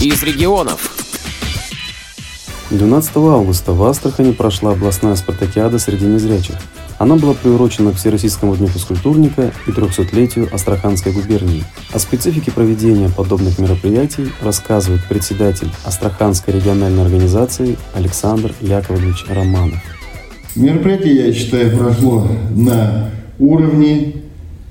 из регионов. 12 августа в Астрахани прошла областная спартакиада среди незрячих. Она была приурочена к Всероссийскому дню физкультурника и 300-летию Астраханской губернии. О специфике проведения подобных мероприятий рассказывает председатель Астраханской региональной организации Александр Яковлевич Романов. Мероприятие, я считаю, прошло на уровне.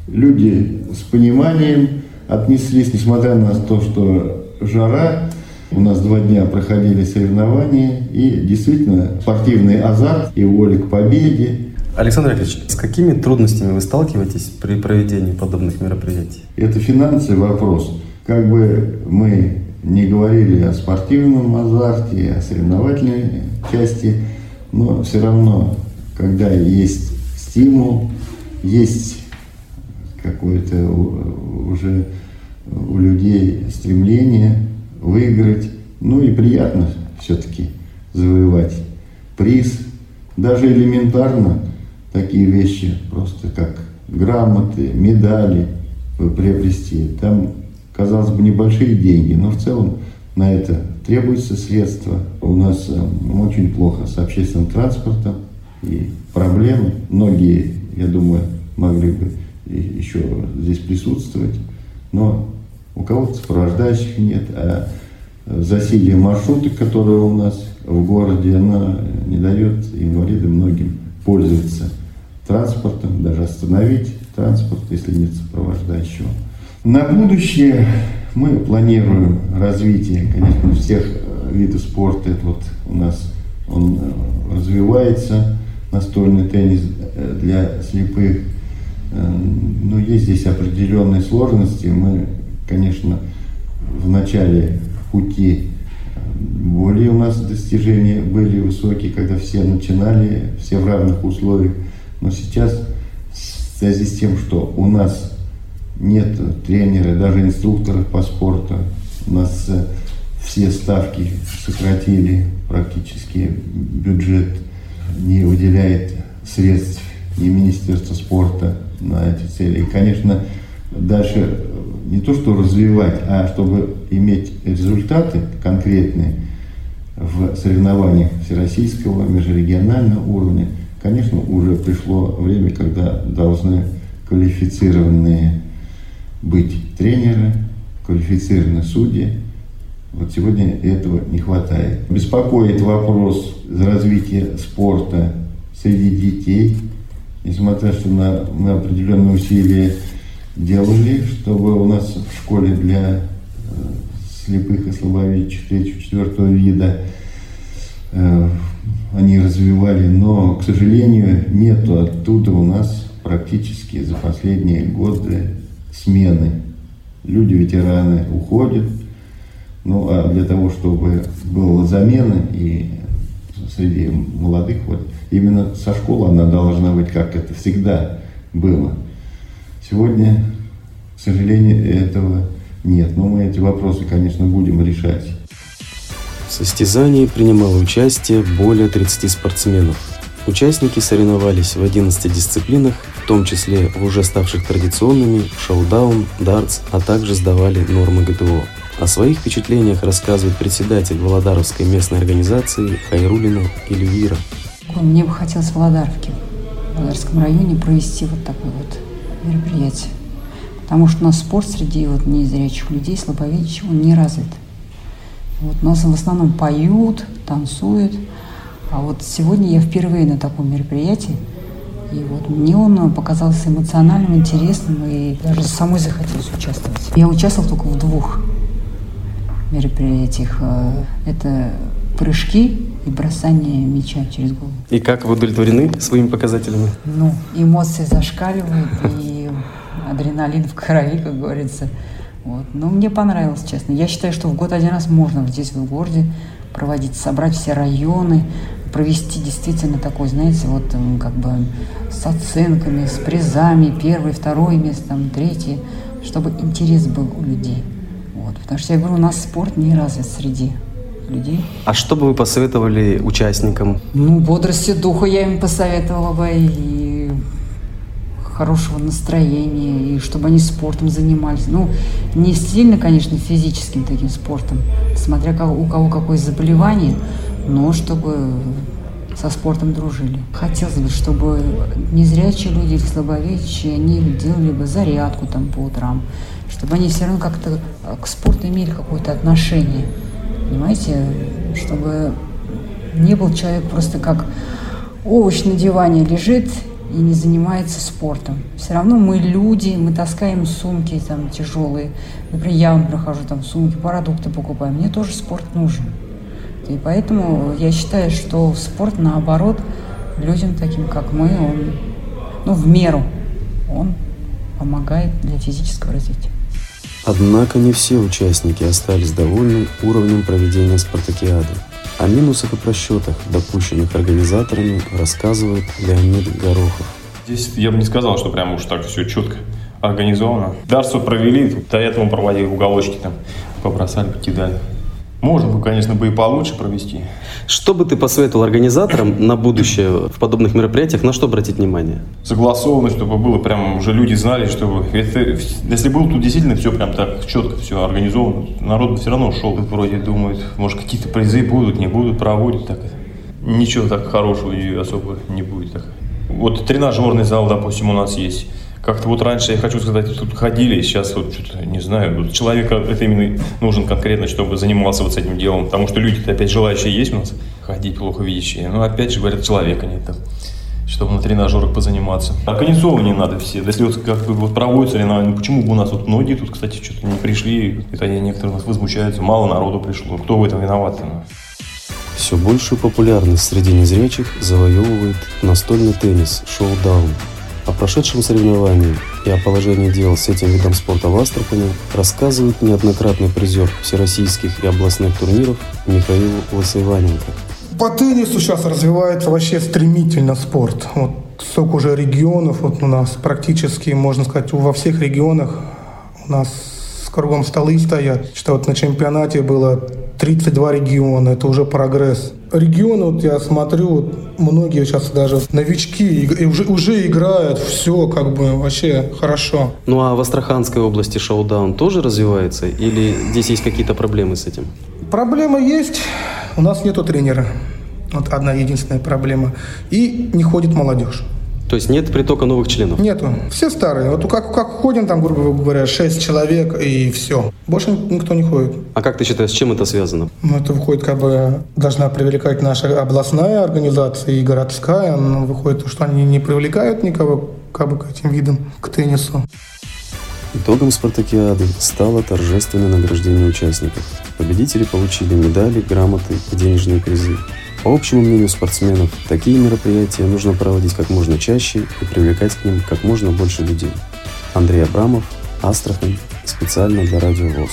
Люди с пониманием отнеслись, несмотря на то, что жара, у нас два дня проходили соревнования, и действительно спортивный азарт и воля к победе. Александр Яковлевич, с какими трудностями вы сталкиваетесь при проведении подобных мероприятий? Это финансовый вопрос. Как бы мы не говорили о спортивном азарте, о соревновательной части, но все равно, когда есть стимул, есть какое-то уже у людей стремление выиграть, ну и приятно все-таки завоевать приз, даже элементарно такие вещи, просто как грамоты, медали приобрести. Там, казалось бы, небольшие деньги, но в целом на это требуются средства. У нас э, очень плохо с общественным транспортом и проблемы. Многие, я думаю, могли бы еще здесь присутствовать, но у кого-то сопровождающих нет, а засилие маршруток, которые у нас в городе, она не дает инвалидам многим пользоваться транспортом, даже остановить транспорт, если нет сопровождающего. На будущее мы планируем развитие, конечно, всех э, видов спорта. Это вот у нас он э, развивается, настольный теннис э, для слепых. Но есть здесь определенные сложности. Мы, конечно, в начале пути более у нас достижения были высокие, когда все начинали, все в равных условиях. Но сейчас в связи с тем, что у нас нет тренера, даже инструкторов по спорту, у нас э, все ставки сократили практически, бюджет не выделяет средств ни Министерство спорта на эти цели. И, конечно, дальше не то что развивать, а чтобы иметь результаты конкретные в соревнованиях всероссийского, межрегионального уровня – Конечно, уже пришло время, когда должны квалифицированные быть тренеры, квалифицированные судьи. Вот сегодня этого не хватает. Беспокоит вопрос развития спорта среди детей, несмотря что на, мы определенные усилия делали, чтобы у нас в школе для э, слепых и слабовидящих третьего-четвертого вида э, они развивали, но, к сожалению, нету оттуда у нас практически за последние годы смены. Люди, ветераны уходят, ну а для того, чтобы была замена и среди молодых, вот именно со школы она должна быть, как это всегда было. Сегодня, к сожалению, этого нет. Но мы эти вопросы, конечно, будем решать. В состязании принимало участие более 30 спортсменов. Участники соревновались в 11 дисциплинах, в том числе в уже ставших традиционными шоу-даун, дартс, а также сдавали нормы ГТО. О своих впечатлениях рассказывает председатель Володаровской местной организации Хайрулина Эльвира. Мне бы хотелось в Володаровке, в Володарском районе провести вот такое вот мероприятие. Потому что у нас спорт среди вот незрячих людей, слабовидящих, он не развит. Вот, нас в основном поют, танцуют. А вот сегодня я впервые на таком мероприятии. И вот мне он показался эмоциональным, интересным, и даже самой захотелось участвовать. Я участвовала только в двух мероприятиях. Э, это прыжки и бросание мяча через голову. И как вы удовлетворены своими показателями? Ну, эмоции зашкаливают, и адреналин в крови, как говорится. Вот. Но мне понравилось, честно. Я считаю, что в год один раз можно здесь, в городе, проводить, собрать все районы, провести действительно такой, знаете, вот как бы с оценками, с призами, первое, второе место, там, третье, чтобы интерес был у людей. Вот. Потому что я говорю, у нас спорт не развит среди людей. А что бы вы посоветовали участникам? Ну, бодрости духа я им посоветовала бы и хорошего настроения, и чтобы они спортом занимались. Ну, не сильно, конечно, физическим таким спортом, смотря у кого какое заболевание, но чтобы со спортом дружили. Хотелось бы, чтобы незрячие люди или слабовидящие, они делали бы зарядку там по утрам, чтобы они все равно как-то к спорту имели какое-то отношение. Понимаете, чтобы не был человек просто как овощ на диване лежит и не занимается спортом. Все равно мы люди, мы таскаем сумки там тяжелые. Например, я вот прохожу там сумки, продукты покупаю. Мне тоже спорт нужен. И поэтому я считаю, что спорт, наоборот, людям таким, как мы, он, ну, в меру, он помогает для физического развития. Однако не все участники остались довольны уровнем проведения спартакиады. О минусах и просчетах, допущенных организаторами, рассказывает Леонид Горохов. Здесь я бы не сказал, что прям уж так все четко организовано. Дарство провели, до этого проводили уголочки там, побросали, покидали. Можно бы, конечно, бы и получше провести. Что бы ты посоветовал организаторам на будущее в подобных мероприятиях, на что обратить внимание? Согласованно, чтобы было прям уже люди знали, чтобы это, если было тут действительно все прям так четко, все организовано, народ бы все равно шел. Вроде думают, может какие-то призы будут, не будут, проводить так. Ничего так хорошего и особо не будет. Так. Вот тренажерный зал, допустим, у нас есть как-то вот раньше, я хочу сказать, тут ходили, сейчас вот что-то, не знаю, вот человека это именно нужен конкретно, чтобы занимался вот с этим делом, потому что люди опять желающие есть у нас, ходить плохо видящие, но опять же говорят, человека нет там чтобы на тренажерах позаниматься. Организовывание надо все. Если вот как бы вот проводится соревнования, ну почему бы у нас вот многие тут, кстати, что-то не пришли, это некоторые у нас возмущаются, мало народу пришло. Кто в этом виноват? -то? Все большую популярность среди незрячих завоевывает настольный теннис «Шоу-даун», о прошедшем соревновании и о положении дел с этим видом спорта в Астрахани рассказывает неоднократный призер всероссийских и областных турниров Михаил Лысоиваненко. По теннису сейчас развивается вообще стремительно спорт. Вот столько уже регионов вот у нас практически, можно сказать, во всех регионах у нас кругом столы стоят. Что вот на чемпионате было 32 региона, это уже прогресс. Регионы, вот я смотрю, вот многие сейчас даже новички и уже, уже играют, все как бы вообще хорошо. Ну а в Астраханской области шоу-даун тоже развивается или здесь есть какие-то проблемы с этим? Проблема есть, у нас нету тренера. Вот одна единственная проблема. И не ходит молодежь. То есть нет притока новых членов? Нету. Все старые. Вот как, как ходим там, грубо говоря, 6 человек и все. Больше никто не ходит. А как ты считаешь, с чем это связано? Ну, это выходит, как бы должна привлекать наша областная организация и городская. Но выходит, что они не привлекают никого как бы к этим видам, к теннису. Итогом спартакиады стало торжественное награждение участников. Победители получили медали, грамоты и денежные призы. По общему мнению спортсменов, такие мероприятия нужно проводить как можно чаще и привлекать к ним как можно больше людей. Андрей Абрамов, Астрахань, специально для Радио ВОЗ.